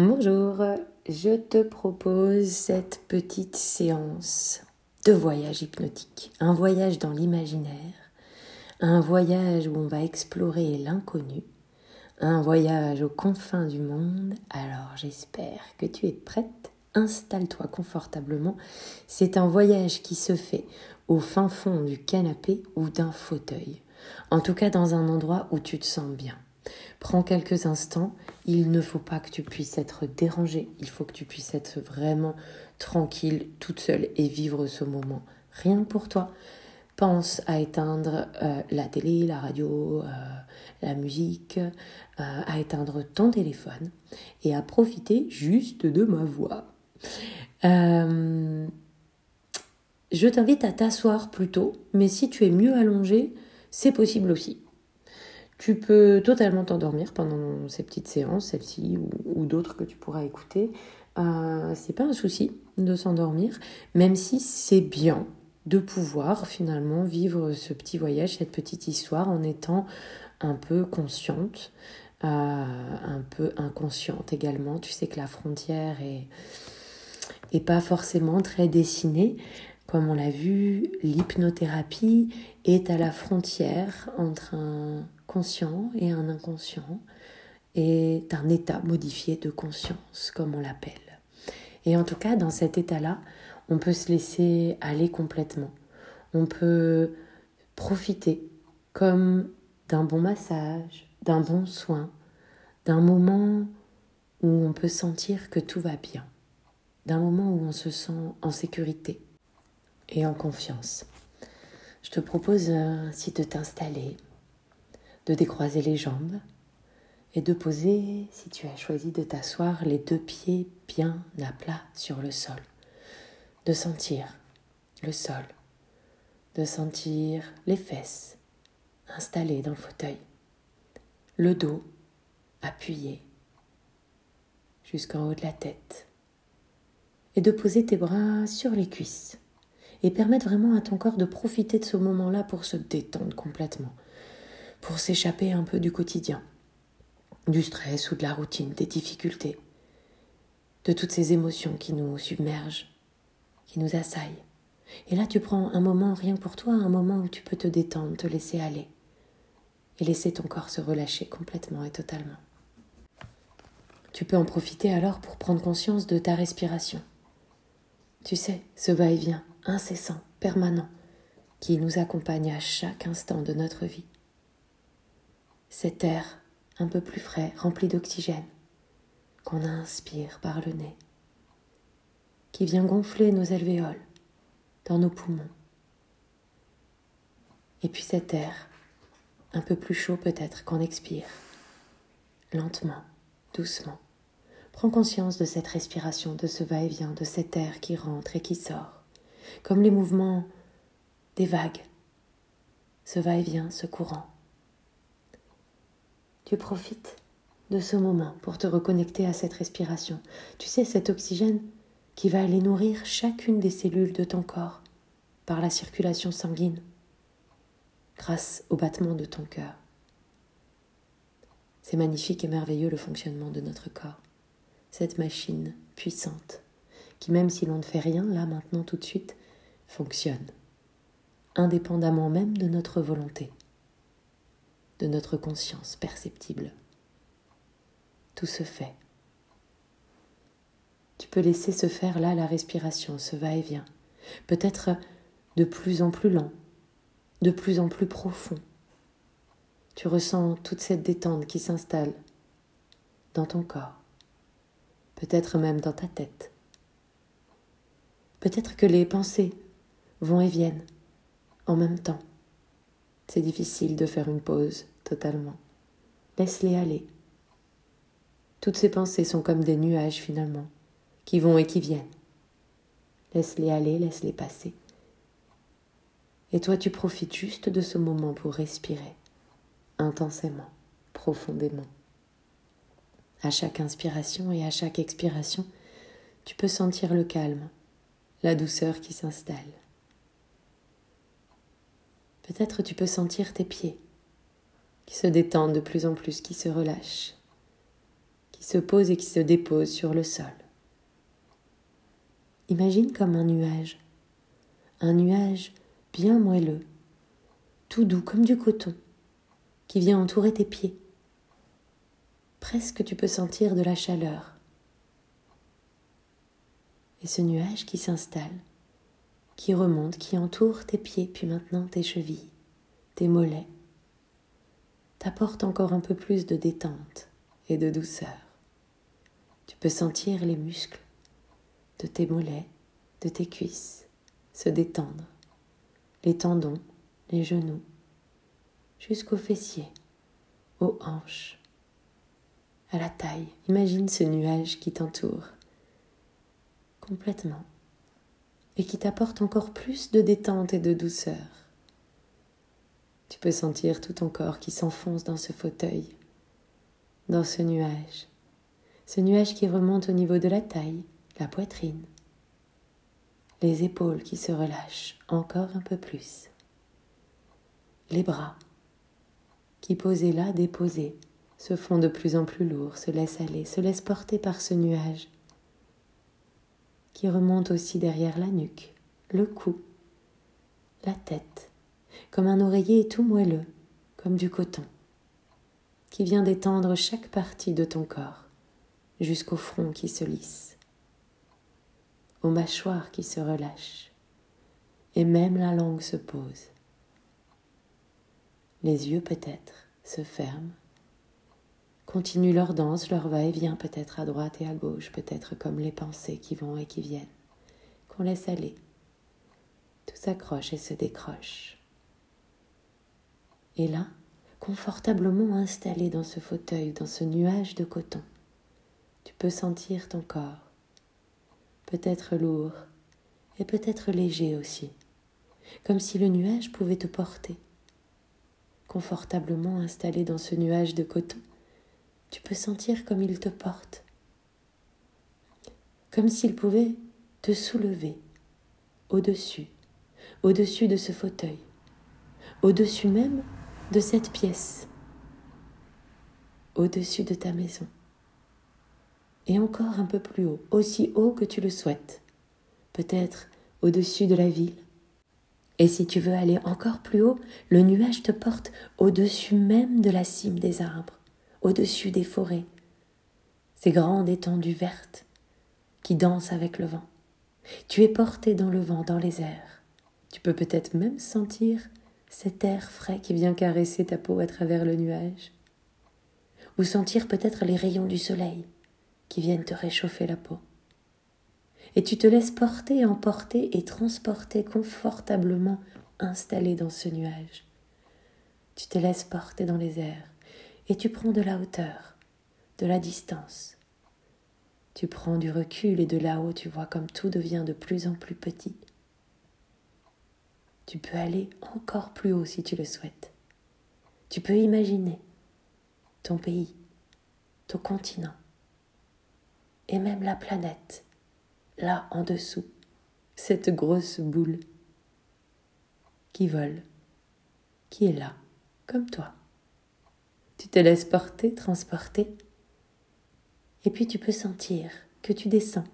Bonjour, je te propose cette petite séance de voyage hypnotique, un voyage dans l'imaginaire, un voyage où on va explorer l'inconnu, un voyage aux confins du monde. Alors j'espère que tu es prête. Installe-toi confortablement. C'est un voyage qui se fait au fin fond du canapé ou d'un fauteuil. En tout cas dans un endroit où tu te sens bien. Prends quelques instants. Il ne faut pas que tu puisses être dérangé. Il faut que tu puisses être vraiment tranquille, toute seule et vivre ce moment. Rien pour toi. Pense à éteindre euh, la télé, la radio, euh, la musique, euh, à éteindre ton téléphone et à profiter juste de ma voix. je t'invite à t'asseoir plutôt, mais si tu es mieux allongé, c'est possible aussi. Tu peux totalement t'endormir pendant ces petites séances, celle-ci ou, d'autres que tu pourras écouter. Euh, c'est pas un souci de s'endormir, même si c'est bien de pouvoir finalement vivre ce petit voyage, cette petite histoire en étant un peu consciente, euh, un peu inconsciente également. Tu sais que la frontière est, est pas forcément très dessinée. Comme on l'a vu, l'hypnothérapie est à la frontière entre un conscient et un inconscient est un état modifié de conscience, comme on l'appelle. Et en tout cas, dans cet état-là, on peut se laisser aller complètement. On peut profiter comme d'un bon massage, d'un bon soin, d'un moment où on peut sentir que tout va bien, d'un moment où on se sent en sécurité et en confiance. Je te propose ainsi de t'installer de décroiser les jambes et de poser, si tu as choisi de t'asseoir, les deux pieds bien à plat sur le sol. De sentir le sol, de sentir les fesses installées dans le fauteuil, le dos appuyé jusqu'en haut de la tête, et de poser tes bras sur les cuisses et permettre vraiment à ton corps de profiter de ce moment-là pour se détendre complètement pour s'échapper un peu du quotidien, du stress ou de la routine, des difficultés, de toutes ces émotions qui nous submergent, qui nous assaillent. Et là, tu prends un moment rien pour toi, un moment où tu peux te détendre, te laisser aller et laisser ton corps se relâcher complètement et totalement. Tu peux en profiter alors pour prendre conscience de ta respiration. Tu sais, ce va-et-vient incessant, permanent, qui nous accompagne à chaque instant de notre vie cet air un peu plus frais, rempli d'oxygène, qu'on inspire par le nez, qui vient gonfler nos alvéoles dans nos poumons. Et puis cet air un peu plus chaud peut-être qu'on expire, lentement, doucement. Prends conscience de cette respiration, de ce va-et-vient, de cet air qui rentre et qui sort, comme les mouvements des vagues, ce va-et-vient, ce courant tu profites de ce moment pour te reconnecter à cette respiration. Tu sais, cet oxygène qui va aller nourrir chacune des cellules de ton corps par la circulation sanguine, grâce au battement de ton cœur. C'est magnifique et merveilleux le fonctionnement de notre corps, cette machine puissante qui, même si l'on ne fait rien là maintenant tout de suite, fonctionne, indépendamment même de notre volonté de notre conscience perceptible. Tout se fait. Tu peux laisser se faire là la respiration, ce va-et-vient, peut-être de plus en plus lent, de plus en plus profond. Tu ressens toute cette détente qui s'installe dans ton corps, peut-être même dans ta tête. Peut-être que les pensées vont et viennent en même temps. C'est difficile de faire une pause totalement. Laisse-les aller. Toutes ces pensées sont comme des nuages finalement, qui vont et qui viennent. Laisse-les aller, laisse-les passer. Et toi, tu profites juste de ce moment pour respirer intensément, profondément. À chaque inspiration et à chaque expiration, tu peux sentir le calme, la douceur qui s'installe. Peut-être tu peux sentir tes pieds qui se détendent de plus en plus, qui se relâchent, qui se pose et qui se dépose sur le sol. Imagine comme un nuage, un nuage bien moelleux, tout doux comme du coton, qui vient entourer tes pieds. Presque tu peux sentir de la chaleur. Et ce nuage qui s'installe, qui remonte, qui entoure tes pieds, puis maintenant tes chevilles, tes mollets, t'apporte encore un peu plus de détente et de douceur. Tu peux sentir les muscles de tes mollets, de tes cuisses se détendre, les tendons, les genoux, jusqu'aux fessiers, aux hanches, à la taille. Imagine ce nuage qui t'entoure complètement et qui t'apporte encore plus de détente et de douceur. Tu peux sentir tout ton corps qui s'enfonce dans ce fauteuil, dans ce nuage, ce nuage qui remonte au niveau de la taille, la poitrine, les épaules qui se relâchent encore un peu plus, les bras qui posés là, déposés, se font de plus en plus lourds, se laissent aller, se laissent porter par ce nuage qui remonte aussi derrière la nuque, le cou, la tête, comme un oreiller tout moelleux, comme du coton, qui vient d'étendre chaque partie de ton corps jusqu'au front qui se lisse aux mâchoires qui se relâchent, et même la langue se pose. Les yeux peut-être se ferment, continuent leur danse, leur va-et-vient peut-être à droite et à gauche, peut-être comme les pensées qui vont et qui viennent, qu'on laisse aller. Tout s'accroche et se décroche. Et là, confortablement installé dans ce fauteuil, dans ce nuage de coton, tu peux sentir ton corps peut-être lourd et peut-être léger aussi, comme si le nuage pouvait te porter. Confortablement installé dans ce nuage de coton, tu peux sentir comme il te porte, comme s'il pouvait te soulever au-dessus, au-dessus de ce fauteuil, au-dessus même de cette pièce, au-dessus de ta maison. Et encore un peu plus haut, aussi haut que tu le souhaites, peut-être au-dessus de la ville. Et si tu veux aller encore plus haut, le nuage te porte au-dessus même de la cime des arbres, au-dessus des forêts, ces grandes étendues vertes qui dansent avec le vent. Tu es porté dans le vent, dans les airs. Tu peux peut-être même sentir cet air frais qui vient caresser ta peau à travers le nuage, ou sentir peut-être les rayons du soleil qui viennent te réchauffer la peau. Et tu te laisses porter, emporter et transporter confortablement installé dans ce nuage. Tu te laisses porter dans les airs et tu prends de la hauteur, de la distance. Tu prends du recul et de là-haut tu vois comme tout devient de plus en plus petit. Tu peux aller encore plus haut si tu le souhaites. Tu peux imaginer ton pays, ton continent, et même la planète, là en dessous, cette grosse boule qui vole, qui est là, comme toi. Tu te laisses porter, transporter, et puis tu peux sentir que tu descends,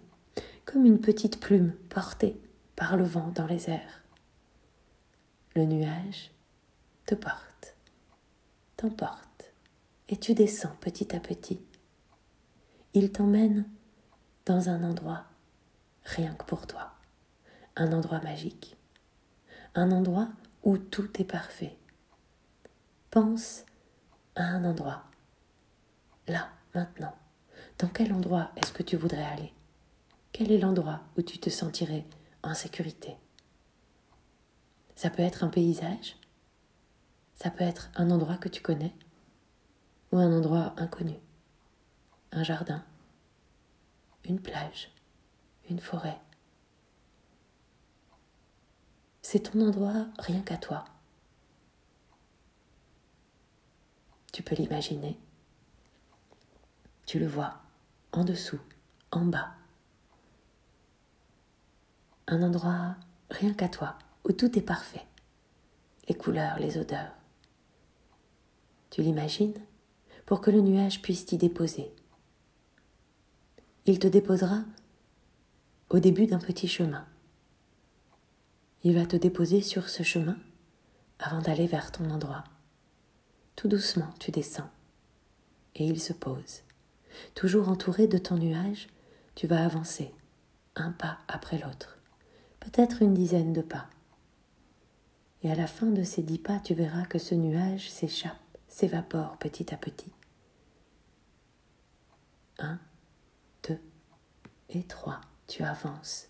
comme une petite plume portée par le vent dans les airs. Le nuage te porte, t'emporte, et tu descends petit à petit. Il t'emmène dans un endroit rien que pour toi, un endroit magique, un endroit où tout est parfait. Pense à un endroit, là, maintenant. Dans quel endroit est-ce que tu voudrais aller? Quel est l'endroit où tu te sentirais en sécurité? Ça peut être un paysage, ça peut être un endroit que tu connais, ou un endroit inconnu, un jardin, une plage, une forêt? C'est ton endroit rien qu'à toi. Tu peux l'imaginer. Tu le vois en dessous, en bas. Un endroit rien qu'à toi, où tout est parfait. Les couleurs, les odeurs. Tu l'imagines pour que le nuage puisse t'y déposer il te déposera au début d'un petit chemin. Il va te déposer sur ce chemin avant d'aller vers ton endroit. Tout doucement, tu descends et il se pose. Toujours entouré de ton nuage, tu vas avancer, un pas après l'autre, peut-être une dizaine de pas. Et à la fin de ces dix pas, tu verras que ce nuage s'échappe, s'évapore petit à petit. Un, deux et trois, tu avances.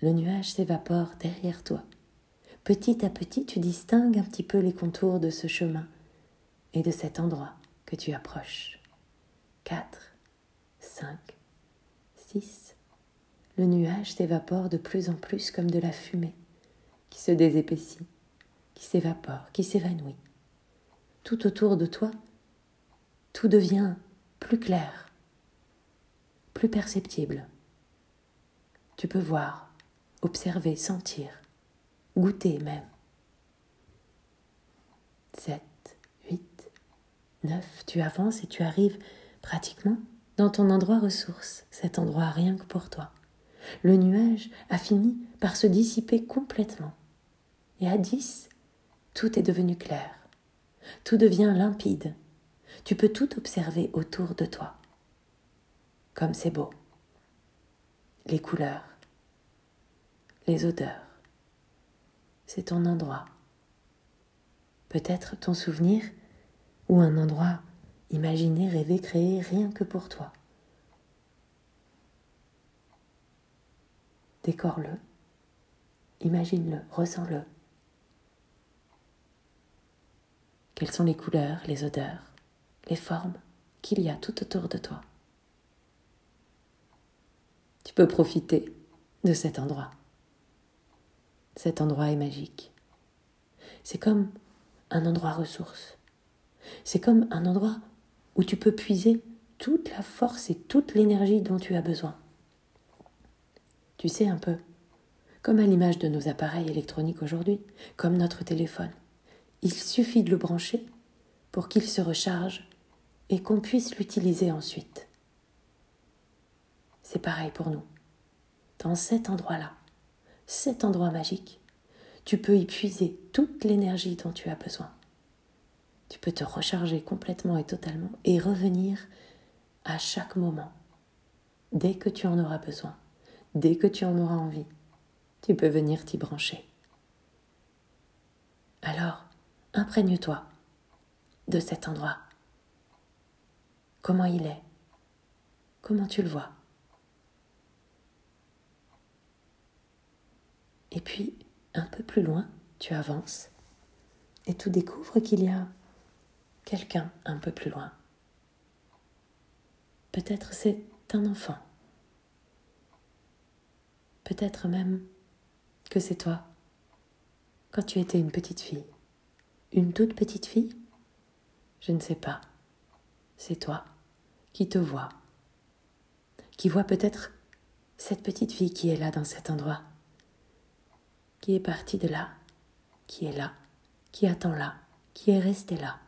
Le nuage s'évapore derrière toi. Petit à petit, tu distingues un petit peu les contours de ce chemin et de cet endroit que tu approches. 4, 5, 6. Le nuage s'évapore de plus en plus comme de la fumée qui se désépaissit, qui s'évapore, qui s'évanouit. Tout autour de toi, tout devient plus clair, plus perceptible. Tu peux voir, observer, sentir, goûter même. 7, 8, 9, tu avances et tu arrives pratiquement dans ton endroit ressource, cet endroit rien que pour toi. Le nuage a fini par se dissiper complètement. Et à 10, tout est devenu clair. Tout devient limpide. Tu peux tout observer autour de toi. Comme c'est beau. Les couleurs, les odeurs. C'est ton endroit. Peut-être ton souvenir ou un endroit imaginé, rêvé, créé rien que pour toi. Décore-le, imagine-le, ressens-le. Quelles sont les couleurs, les odeurs, les formes qu'il y a tout autour de toi? Tu peux profiter de cet endroit. Cet endroit est magique. C'est comme un endroit ressource. C'est comme un endroit où tu peux puiser toute la force et toute l'énergie dont tu as besoin. Tu sais un peu, comme à l'image de nos appareils électroniques aujourd'hui, comme notre téléphone. Il suffit de le brancher pour qu'il se recharge et qu'on puisse l'utiliser ensuite. C'est pareil pour nous. Dans cet endroit-là, cet endroit magique, tu peux y puiser toute l'énergie dont tu as besoin. Tu peux te recharger complètement et totalement et revenir à chaque moment, dès que tu en auras besoin, dès que tu en auras envie. Tu peux venir t'y brancher. Alors, imprègne-toi de cet endroit. Comment il est? Comment tu le vois? Et puis, un peu plus loin, tu avances et tu découvres qu'il y a quelqu'un un peu plus loin. Peut-être c'est un enfant. Peut-être même que c'est toi quand tu étais une petite fille. Une toute petite fille? Je ne sais pas. C'est toi qui te vois, qui vois peut-être cette petite fille qui est là dans cet endroit, qui est partie de là, qui est là, qui attend là, qui est restée là.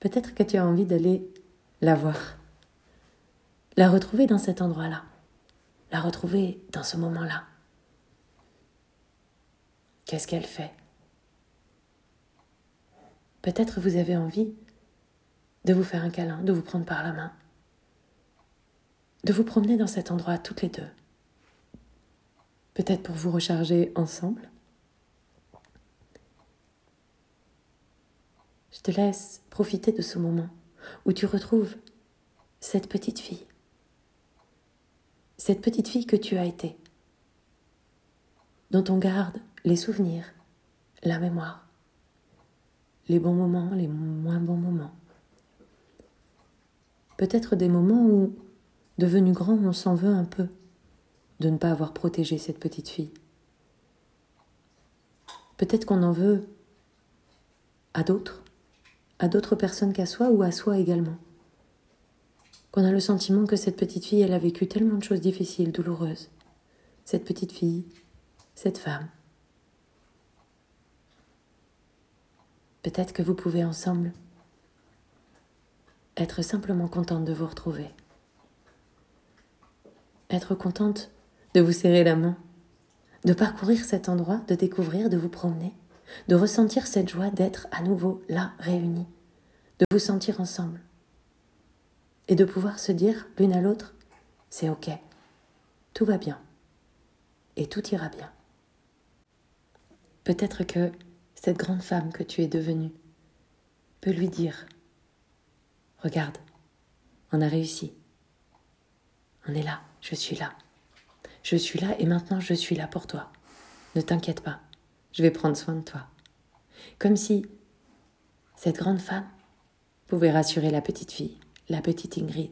Peut-être que tu as envie d'aller la voir, la retrouver dans cet endroit-là, la retrouver dans ce moment-là. Qu'est-ce qu'elle fait? Peut-être vous avez envie de vous faire un câlin, de vous prendre par la main, de vous promener dans cet endroit toutes les deux. Peut-être pour vous recharger ensemble, Je te laisse profiter de ce moment où tu retrouves cette petite fille. Cette petite fille que tu as été, dont on garde les souvenirs, la mémoire, les bons moments, les moins bons moments. Peut-être des moments où, devenu grand, on s'en veut un peu de ne pas avoir protégé cette petite fille. Peut-être qu'on en veut à d'autres à d'autres personnes qu'à soi ou à soi également. Qu'on a le sentiment que cette petite fille, elle a vécu tellement de choses difficiles, douloureuses. Cette petite fille, cette femme. Peut-être que vous pouvez ensemble être simplement contente de vous retrouver. Être contente de vous serrer la main, de parcourir cet endroit, de découvrir, de vous promener, de ressentir cette joie d'être à nouveau là, réunis, de vous sentir ensemble et de pouvoir se dire l'une à l'autre, c'est ok, tout va bien et tout ira bien. Peut-être que cette grande femme que tu es devenue peut lui dire, regarde, on a réussi, on est là, je suis là, je suis là et maintenant je suis là pour toi, ne t'inquiète pas, je vais prendre soin de toi. Comme si cette grande femme pouvait rassurer la petite fille la petite Ingrid,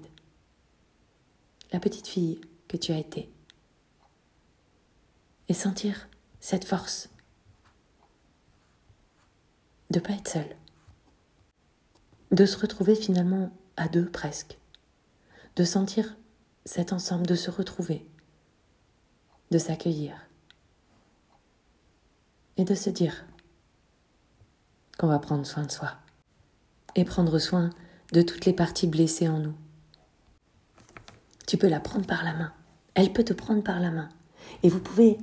la petite fille que tu as été, et sentir cette force de ne pas être seule, de se retrouver finalement à deux presque, de sentir cet ensemble, de se retrouver, de s'accueillir et de se dire qu'on va prendre soin de soi et prendre soin de toutes les parties blessées en nous. Tu peux la prendre par la main. Elle peut te prendre par la main. Et vous pouvez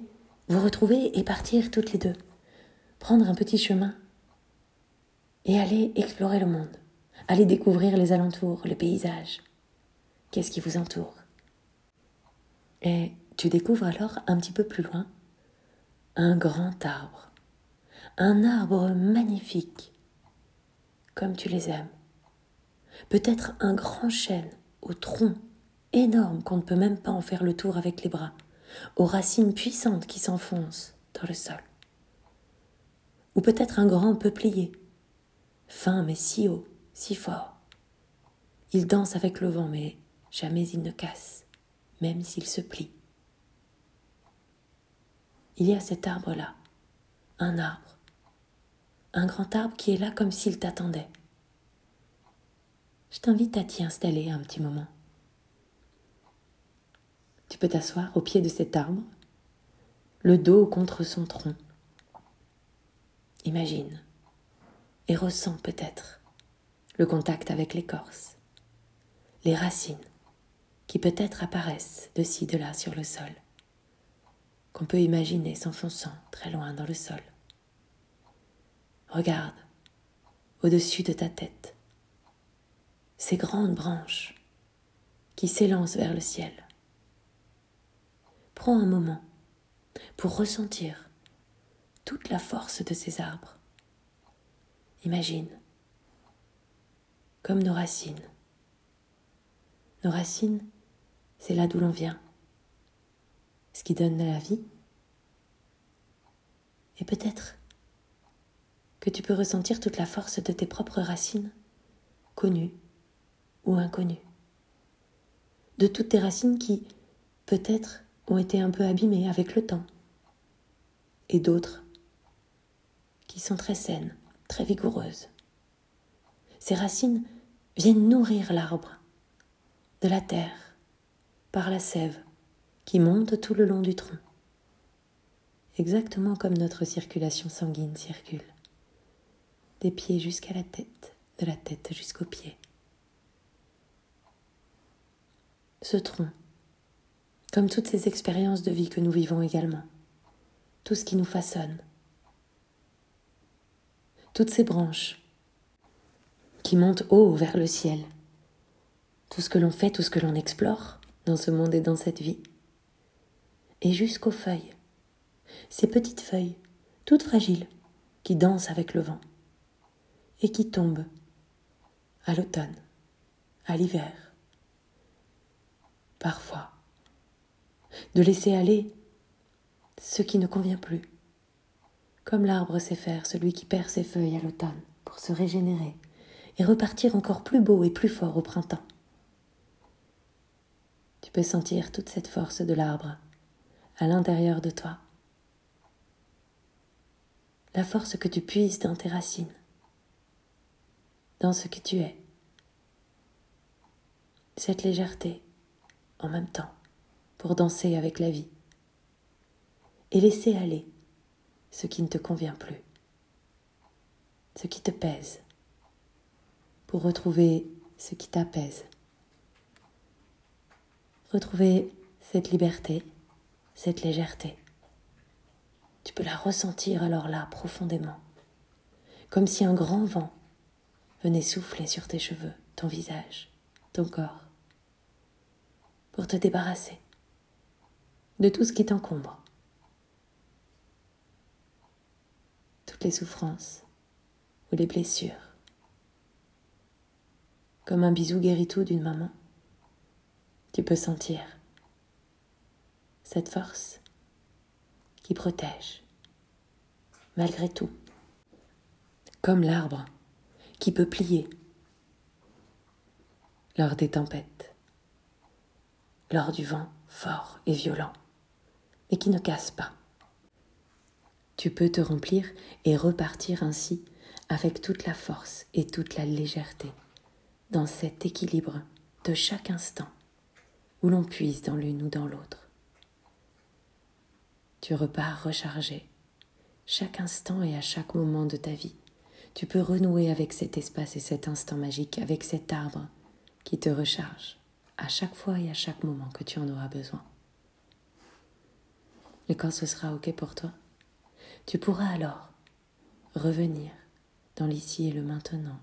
vous retrouver et partir toutes les deux. Prendre un petit chemin et aller explorer le monde. Aller découvrir les alentours, le paysage. Qu'est-ce qui vous entoure? Et tu découvres alors un petit peu plus loin un grand arbre. Un arbre magnifique, comme tu les aimes peut-être un grand chêne au tronc énorme qu'on ne peut même pas en faire le tour avec les bras, aux racines puissantes qui s'enfoncent dans le sol. Ou peut-être un grand peuplier, fin mais si haut, si fort. Il danse avec le vent, mais jamais il ne casse, même s'il se plie. Il y a cet arbre-là, un arbre, un grand arbre qui est là comme s'il t'attendait je t'invite à t'y installer un petit moment. Tu peux t'asseoir au pied de cet arbre, le dos contre son tronc. Imagine et ressens peut-être le contact avec l'écorce, les racines qui peut-être apparaissent de ci, de là sur le sol, qu'on peut imaginer s'enfonçant très loin dans le sol. Regarde au-dessus de ta tête ces grandes branches qui s'élancent vers le ciel. Prends un moment pour ressentir toute la force de ces arbres. Imagine comme nos racines. Nos racines, c'est là d'où l'on vient, ce qui donne de la vie. Et peut-être que tu peux ressentir toute la force de tes propres racines, connues ou inconnu. De toutes tes racines qui, peut-être, ont été un peu abîmées avec le temps. Et d'autres qui sont très saines, très vigoureuses. Ces racines viennent nourrir l'arbre de la terre par la sève qui monte tout le long du tronc, exactement comme notre circulation sanguine circule, des pieds jusqu'à la tête, de la tête jusqu'aux pieds. ce tronc, comme toutes ces expériences de vie que nous vivons également, tout ce qui nous façonne, toutes ces branches qui montent haut vers le ciel, tout ce que l'on fait, tout ce que l'on explore dans ce monde et dans cette vie, et jusqu'aux feuilles, ces petites feuilles, toutes fragiles, qui dansent avec le vent et qui tombent à l'automne, à l'hiver, parfois, de laisser aller ce qui ne convient plus, comme l'arbre sait faire, celui qui perd ses feuilles à l'automne pour se régénérer et repartir encore plus beau et plus fort au printemps. Tu peux sentir toute cette force de l'arbre à l'intérieur de toi, la force que tu puises dans tes racines, dans ce que tu es, cette légèreté, en même temps pour danser avec la vie. Et laisser aller ce qui ne te convient plus, ce qui te pèse, pour retrouver ce qui t'apaise. Retrouver cette liberté, cette légèreté. Tu peux la ressentir alors là profondément, comme si un grand vent venait souffler sur tes cheveux, ton visage, ton corps, pour te débarrasser de tout ce qui t'encombre. Toutes les souffrances ou les blessures. Comme un bisou guérit d'une maman, tu peux sentir cette force qui protège, malgré tout, comme l'arbre qui peut plier lors des tempêtes, lors du vent fort et violent, mais qui ne casse pas. Tu peux te remplir et repartir ainsi avec toute la force et toute la légèreté dans cet équilibre de chaque instant où l'on puise dans l'une ou dans l'autre tu repars rechargé. Chaque instant et à chaque moment de ta vie, tu peux renouer avec cet espace et cet instant magique, avec cet arbre qui te recharge à chaque fois et à chaque moment que tu en auras besoin. Et quand ce sera OK pour toi, tu pourras alors revenir dans l'ici et le maintenant,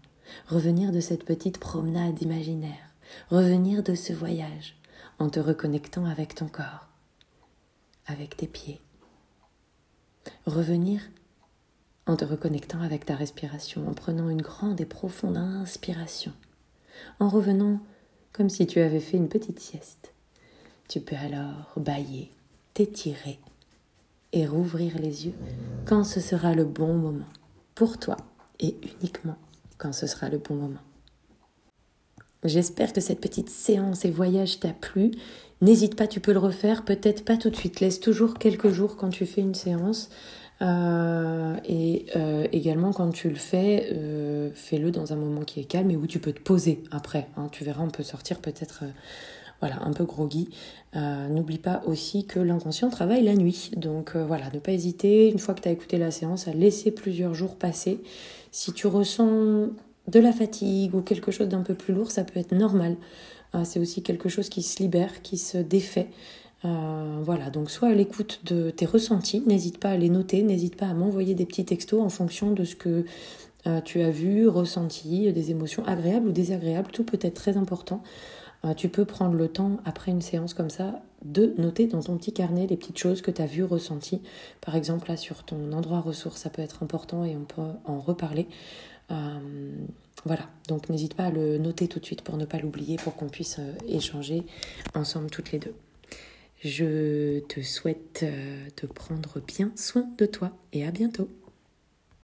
revenir de cette petite promenade imaginaire, revenir de ce voyage en te reconnectant avec ton corps, avec tes pieds, Revenir en te reconnectant avec ta respiration, en prenant une grande et profonde inspiration, en revenant comme si tu avais fait une petite sieste. Tu peux alors bailler, t'étirer et rouvrir les yeux quand ce sera le bon moment, pour toi et uniquement quand ce sera le bon moment. J'espère que cette petite séance et voyage t'a plu. N'hésite pas, tu peux le refaire, peut-être pas tout de suite. Laisse toujours quelques jours quand tu fais une séance. Euh, et euh, également quand tu le fais, euh, fais-le dans un moment qui est calme et où tu peux te poser après. Hein. tu verras, on peut sortir peut-être voilà, un peu groggy. N'oublie pas aussi que l'inconscient travaille la nuit. Donc voilà, ne pas hésiter, une fois que tu as écouté la séance, à laisser plusieurs jours passer. Si tu ressens de la fatigue ou quelque chose d'un peu plus lourd, ça peut être normal. C'est aussi quelque chose qui se libère, qui se défait. Euh, voilà, donc soit à l'écoute de tes ressentis, n'hésite pas à les noter, n'hésite pas à m'envoyer des petits textos en fonction de ce que euh, tu as vu, ressenti, des émotions agréables ou désagréables, tout peut être très important. tu peux prendre le temps, après une séance comme ça, de noter dans ton petit carnet les petites choses que tu as vues, ressenties. Par exemple, là, sur ton endroit ressource, ça peut être important et on peut en reparler. Euh, voilà, donc n'hésite pas à le noter tout de suite pour ne pas l'oublier, pour qu'on puisse euh, échanger ensemble toutes les deux. Je te souhaite euh, de prendre bien soin de toi et à bientôt.